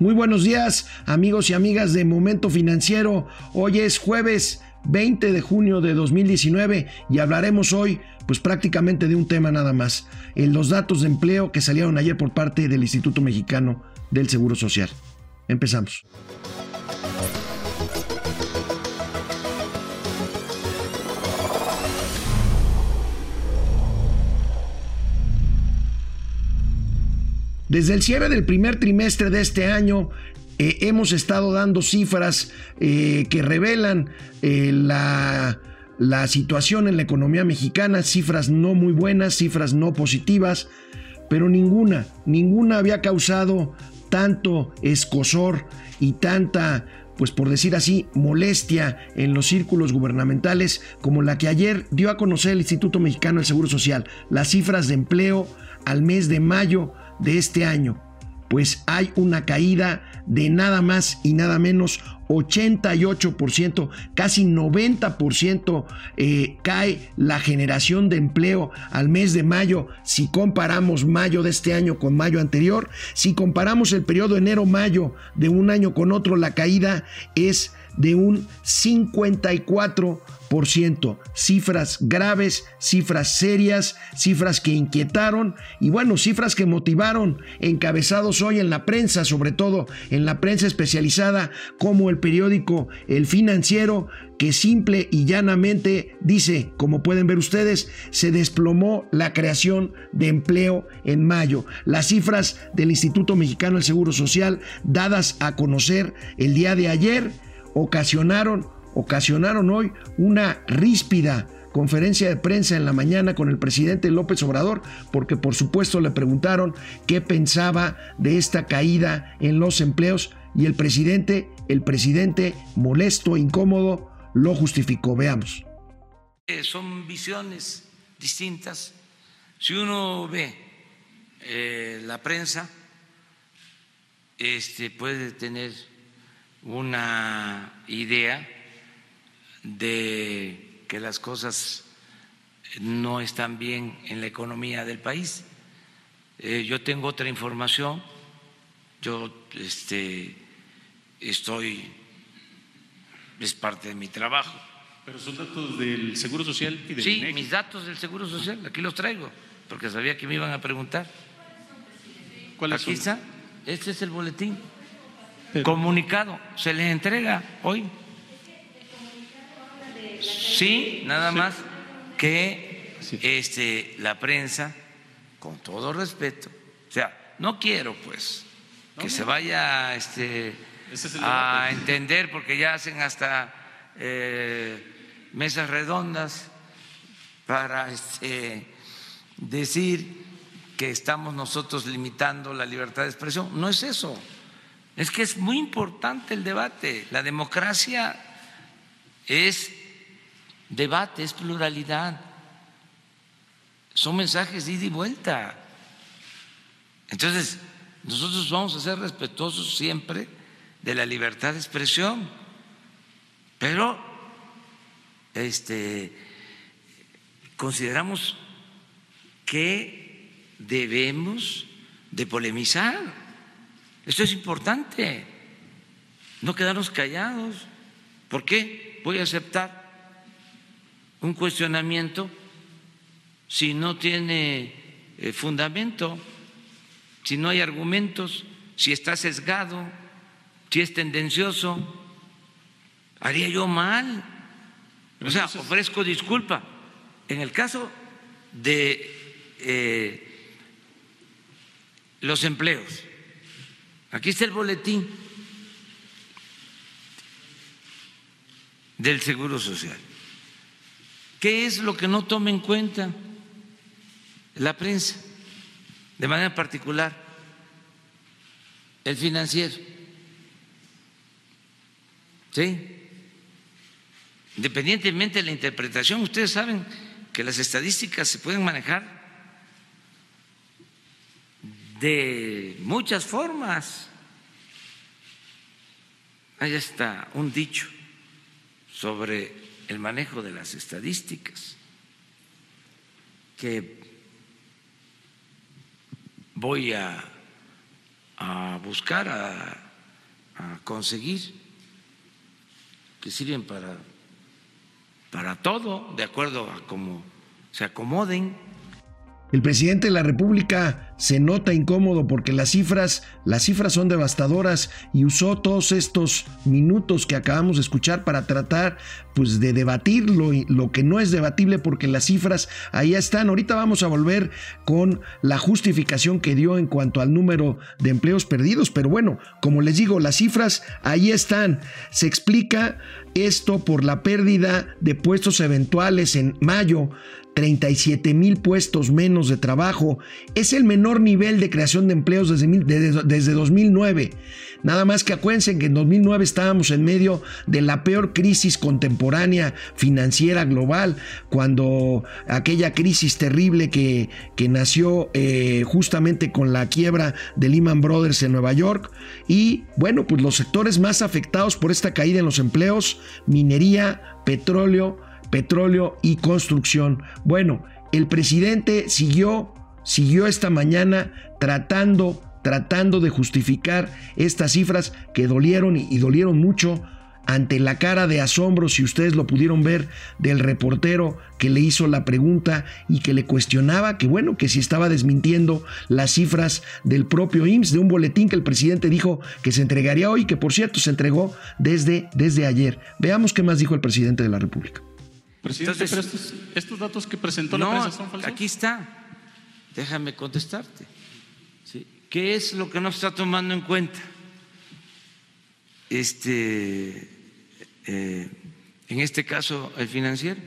Muy buenos días, amigos y amigas de Momento Financiero. Hoy es jueves 20 de junio de 2019 y hablaremos hoy pues prácticamente de un tema nada más, en los datos de empleo que salieron ayer por parte del Instituto Mexicano del Seguro Social. Empezamos. Desde el cierre del primer trimestre de este año, eh, hemos estado dando cifras eh, que revelan eh, la, la situación en la economía mexicana, cifras no muy buenas, cifras no positivas, pero ninguna, ninguna había causado tanto escosor y tanta pues por decir así, molestia en los círculos gubernamentales como la que ayer dio a conocer el Instituto Mexicano del Seguro Social, las cifras de empleo al mes de mayo de este año, pues hay una caída de nada más y nada menos 88%, casi 90% eh, cae la generación de empleo al mes de mayo si comparamos mayo de este año con mayo anterior. Si comparamos el periodo enero-mayo de un año con otro, la caída es de un 54%. Cifras graves, cifras serias, cifras que inquietaron y bueno, cifras que motivaron, encabezados hoy en la prensa, sobre todo en la prensa especializada como el periódico El Financiero, que simple y llanamente dice, como pueden ver ustedes, se desplomó la creación de empleo en mayo. Las cifras del Instituto Mexicano del Seguro Social dadas a conocer el día de ayer ocasionaron, ocasionaron hoy una ríspida conferencia de prensa en la mañana con el presidente López Obrador, porque por supuesto le preguntaron qué pensaba de esta caída en los empleos y el presidente, el presidente molesto, incómodo, lo justificó. Veamos. Eh, son visiones distintas. Si uno ve eh, la prensa, este puede tener una idea de que las cosas no están bien en la economía del país. Eh, yo tengo otra información, yo este, estoy, es parte de mi trabajo. Pero son datos del Seguro Social y del Sí, mis datos del Seguro Social, aquí los traigo, porque sabía que me iban a preguntar. ¿Cuáles aquí son? está, este es el boletín comunicado, se les entrega hoy. Sí, nada más que este, la prensa, con todo respeto, o sea, no quiero pues que se vaya este, a entender porque ya hacen hasta eh, mesas redondas para este, decir que estamos nosotros limitando la libertad de expresión. No es eso. Es que es muy importante el debate. La democracia es debate, es pluralidad. Son mensajes de ida y vuelta. Entonces, nosotros vamos a ser respetuosos siempre de la libertad de expresión, pero este consideramos que debemos de polemizar. Esto es importante, no quedarnos callados. ¿Por qué voy a aceptar un cuestionamiento si no tiene eh, fundamento, si no hay argumentos, si está sesgado, si es tendencioso? Haría yo mal. O sea, ofrezco disculpa. En el caso de eh, los empleos, Aquí está el boletín del Seguro Social. ¿Qué es lo que no toma en cuenta la prensa? De manera particular, el financiero. ¿Sí? Independientemente de la interpretación, ustedes saben que las estadísticas se pueden manejar de muchas formas. Hay hasta un dicho sobre el manejo de las estadísticas que voy a, a buscar, a a conseguir, que sirven para, para todo, de acuerdo a cómo se acomoden. El presidente de la República se nota incómodo porque las cifras, las cifras son devastadoras y usó todos estos minutos que acabamos de escuchar para tratar pues de debatir lo, lo que no es debatible porque las cifras ahí están. Ahorita vamos a volver con la justificación que dio en cuanto al número de empleos perdidos, pero bueno, como les digo, las cifras ahí están. Se explica esto por la pérdida de puestos eventuales en mayo 37 mil puestos menos de trabajo. Es el menor nivel de creación de empleos desde, desde, 2009. Nada más que acuérdense que en 2009 estábamos en medio de la peor crisis contemporánea financiera global, cuando aquella crisis terrible que, que nació eh, justamente con la quiebra de Lehman Brothers en Nueva York. Y bueno, pues los sectores más afectados por esta caída en los empleos, minería, petróleo, petróleo y construcción. Bueno, el presidente siguió, siguió esta mañana tratando, tratando de justificar estas cifras que dolieron y, dolieron mucho ante la cara de asombro, si ustedes lo pudieron ver, del reportero que le hizo la pregunta y que le cuestionaba que bueno, que si estaba desmintiendo las cifras del propio IMSS, de un boletín que el presidente dijo que se entregaría hoy, que por cierto se entregó desde, desde ayer. Veamos qué más dijo el presidente de la República. Presidente, pero estos, datos que presentó la prensa son falsos. Aquí está. Déjame contestarte. ¿Qué es lo que no está tomando en cuenta? Este, eh, en este caso, el financiero.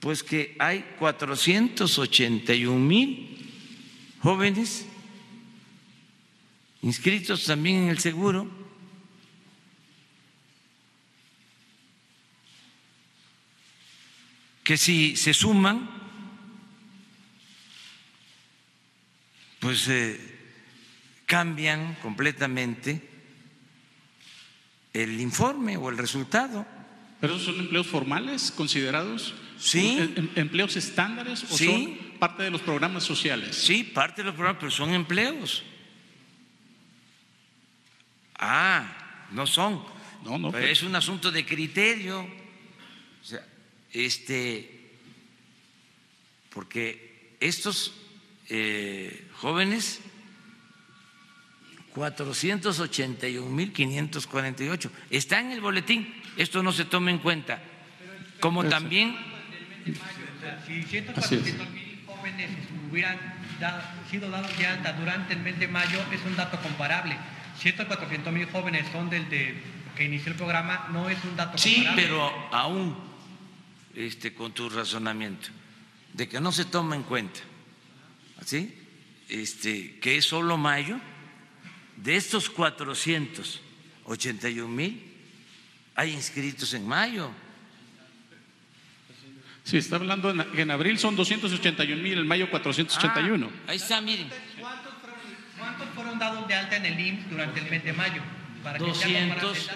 Pues que hay 481 mil jóvenes inscritos también en el seguro que si se suman, pues eh, cambian completamente el informe o el resultado. ¿Pero esos son empleos formales considerados? Sí. Em, em, ¿Empleos estándares o son parte de los programas sociales? Sí, parte de los programas, pero son empleos. Ah, no son. No, no. Pero es un asunto de criterio. O sea, este, porque estos eh, jóvenes, 481.548, está en el boletín, esto no se toma en cuenta, como también... Si 104.000 jóvenes hubieran sido dados de alta durante el mes de mayo, es un dato comparable. 104.000 jóvenes son del de, que inició el programa, no es un dato comparable. Sí, pero aún este, con tu razonamiento, de que no se toma en cuenta, ¿sí? Este, que es solo mayo, de estos 481 mil, hay inscritos en mayo. Sí, está hablando en, en abril son 281 mil, en mayo 481. Ah, ahí está, miren. ¿Cuántos fueron, ¿Cuántos fueron, dados de alta en el IMSS durante el mes de mayo? Para 200,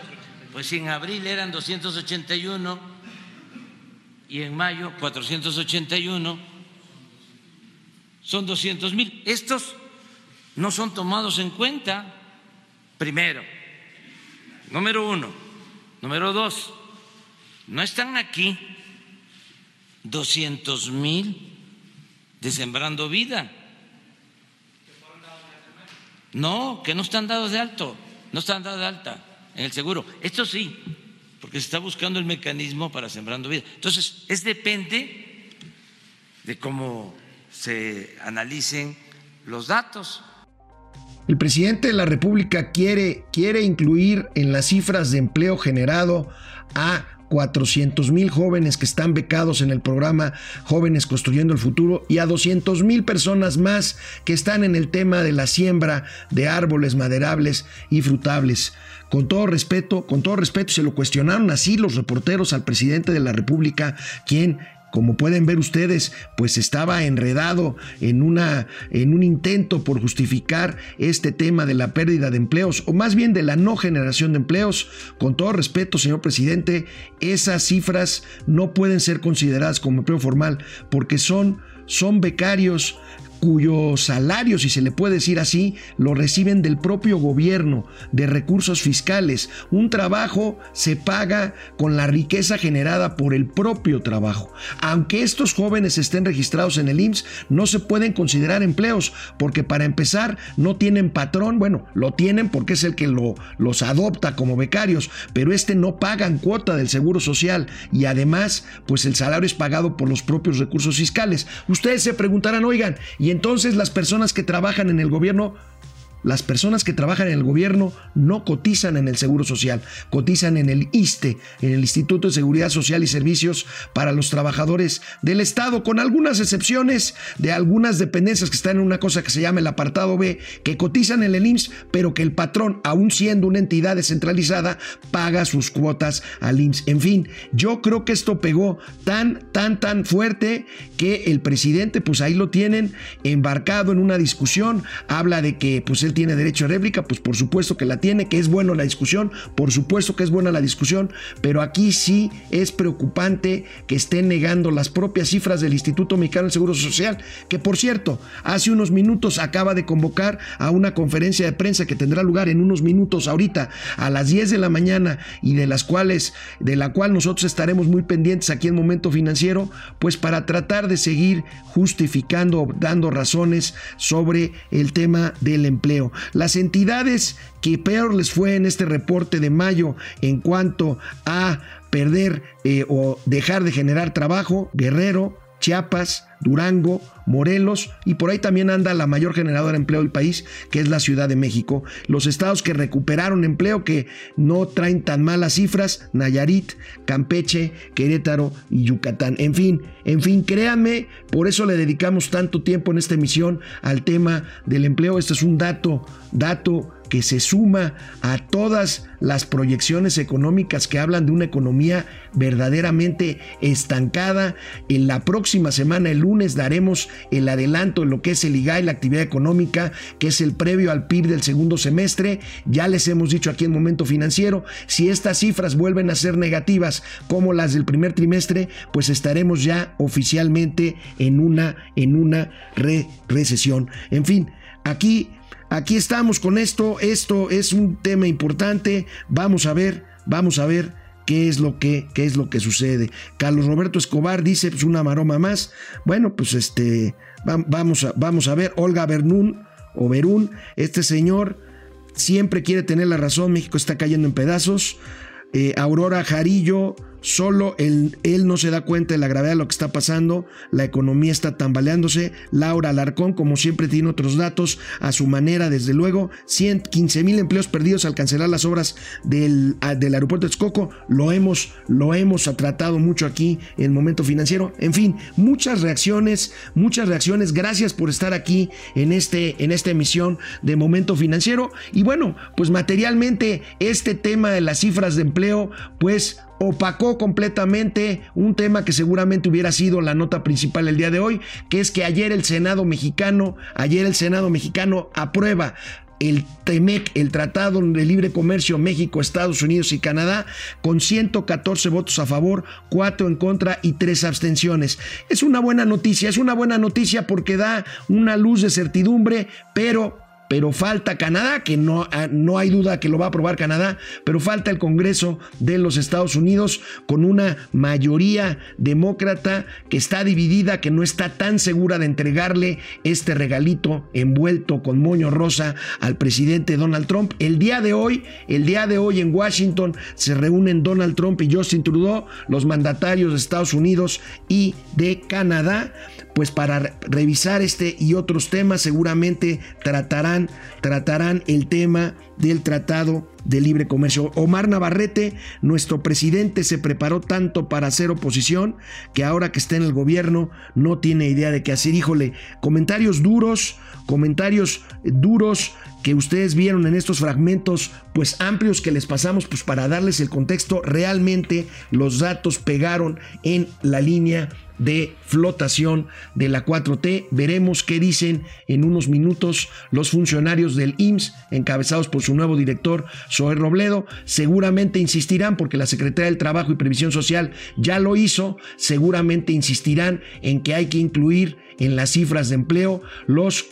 pues en abril eran 281 y en mayo 481, son 200 mil. Estos no son tomados en cuenta, primero. Número uno. Número dos, no están aquí 200 mil de Sembrando Vida. No, que no están dados de alto, no están dados de alta en el seguro. Esto sí, porque se está buscando el mecanismo para sembrando vida. Entonces, es depende de cómo se analicen los datos. El presidente de la República quiere, quiere incluir en las cifras de empleo generado a 400 mil jóvenes que están becados en el programa Jóvenes Construyendo el Futuro y a 200 mil personas más que están en el tema de la siembra de árboles maderables y frutables con todo respeto, con todo respeto, se lo cuestionaron así los reporteros al presidente de la República, quien como pueden ver ustedes, pues estaba enredado en, una, en un intento por justificar este tema de la pérdida de empleos, o más bien de la no generación de empleos. Con todo respeto, señor presidente, esas cifras no pueden ser consideradas como empleo formal porque son, son becarios cuyo salario, si se le puede decir así, lo reciben del propio gobierno, de recursos fiscales. Un trabajo se paga con la riqueza generada por el propio trabajo. Aunque estos jóvenes estén registrados en el IMSS, no se pueden considerar empleos, porque para empezar no tienen patrón, bueno, lo tienen porque es el que lo, los adopta como becarios, pero este no pagan cuota del Seguro Social y además, pues el salario es pagado por los propios recursos fiscales. Ustedes se preguntarán, oigan, y entonces las personas que trabajan en el gobierno las personas que trabajan en el gobierno no cotizan en el Seguro Social, cotizan en el ISTE, en el Instituto de Seguridad Social y Servicios para los Trabajadores del Estado, con algunas excepciones de algunas dependencias que están en una cosa que se llama el apartado B, que cotizan en el IMSS, pero que el patrón, aún siendo una entidad descentralizada, paga sus cuotas al IMSS. En fin, yo creo que esto pegó tan, tan, tan fuerte que el presidente, pues ahí lo tienen embarcado en una discusión, habla de que pues él tiene derecho a réplica, pues por supuesto que la tiene, que es bueno la discusión, por supuesto que es buena la discusión, pero aquí sí es preocupante que estén negando las propias cifras del Instituto Mexicano del Seguro Social, que por cierto, hace unos minutos acaba de convocar a una conferencia de prensa que tendrá lugar en unos minutos ahorita a las 10 de la mañana y de las cuales de la cual nosotros estaremos muy pendientes aquí en Momento Financiero, pues para tratar de seguir justificando, dando razones sobre el tema del empleo las entidades que peor les fue en este reporte de mayo en cuanto a perder eh, o dejar de generar trabajo, Guerrero, Chiapas, Durango, Morelos y por ahí también anda la mayor generadora de empleo del país, que es la Ciudad de México. Los estados que recuperaron empleo, que no traen tan malas cifras, Nayarit, Campeche, Querétaro y Yucatán. En fin, en fin, créanme, por eso le dedicamos tanto tiempo en esta emisión al tema del empleo. Este es un dato, dato que se suma a todas las proyecciones económicas que hablan de una economía verdaderamente estancada. En la próxima semana, el lunes, daremos el adelanto en lo que es el IGAI, la actividad económica, que es el previo al PIB del segundo semestre. Ya les hemos dicho aquí en Momento Financiero, si estas cifras vuelven a ser negativas como las del primer trimestre, pues estaremos ya oficialmente en una, en una recesión. En fin, aquí Aquí estamos con esto, esto es un tema importante, vamos a ver, vamos a ver qué es lo que, qué es lo que sucede. Carlos Roberto Escobar dice, pues una maroma más. Bueno, pues este, vamos a, vamos a ver, Olga Bernún o Berún, este señor siempre quiere tener la razón, México está cayendo en pedazos. Eh, Aurora Jarillo Solo él, no se da cuenta de la gravedad de lo que está pasando, la economía está tambaleándose. Laura Alarcón, como siempre, tiene otros datos a su manera, desde luego. 115 mil empleos perdidos al cancelar las obras del, del aeropuerto de Texcoco. Lo hemos, lo hemos tratado mucho aquí en Momento Financiero. En fin, muchas reacciones, muchas reacciones. Gracias por estar aquí en, este, en esta emisión de Momento Financiero. Y bueno, pues materialmente, este tema de las cifras de empleo, pues opacó completamente un tema que seguramente hubiera sido la nota principal el día de hoy, que es que ayer el Senado mexicano, ayer el Senado mexicano aprueba el TEMEC, el Tratado de Libre Comercio México, Estados Unidos y Canadá, con 114 votos a favor, 4 en contra y 3 abstenciones. Es una buena noticia, es una buena noticia porque da una luz de certidumbre, pero pero falta Canadá, que no, ah, no hay duda que lo va a aprobar Canadá, pero falta el Congreso de los Estados Unidos con una mayoría demócrata que está dividida, que no está tan segura de entregarle este regalito envuelto con moño rosa al presidente Donald Trump. El día de hoy, el día de hoy en Washington se reúnen Donald Trump y Justin Trudeau, los mandatarios de Estados Unidos y de Canadá, pues para revisar este y otros temas seguramente tratarán, tratarán el tema del Tratado de Libre Comercio. Omar Navarrete, nuestro presidente, se preparó tanto para hacer oposición que ahora que está en el gobierno no tiene idea de qué hacer. Híjole, comentarios duros, comentarios duros que ustedes vieron en estos fragmentos pues amplios que les pasamos pues para darles el contexto, realmente los datos pegaron en la línea de flotación de la 4T. Veremos qué dicen en unos minutos los funcionarios del IMSS, encabezados por su nuevo director, Zoe Robledo. Seguramente insistirán, porque la Secretaría del Trabajo y Previsión Social ya lo hizo, seguramente insistirán en que hay que incluir en las cifras de empleo los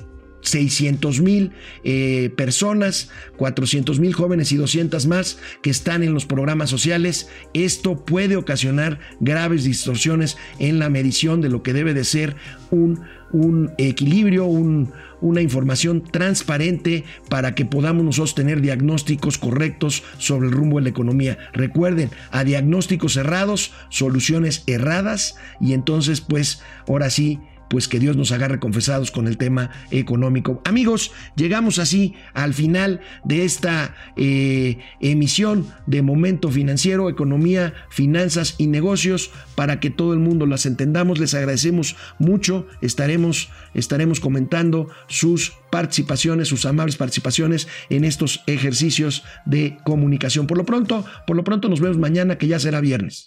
600 mil eh, personas, 400 mil jóvenes y 200 más que están en los programas sociales. Esto puede ocasionar graves distorsiones en la medición de lo que debe de ser un, un equilibrio, una información transparente para que podamos nosotros tener diagnósticos correctos sobre el rumbo de la economía. Recuerden, a diagnósticos cerrados, soluciones erradas y entonces pues ahora sí pues que Dios nos agarre confesados con el tema económico. Amigos, llegamos así al final de esta eh, emisión de Momento Financiero, Economía, Finanzas y Negocios, para que todo el mundo las entendamos. Les agradecemos mucho, estaremos, estaremos comentando sus participaciones, sus amables participaciones en estos ejercicios de comunicación. Por lo pronto, por lo pronto nos vemos mañana que ya será viernes.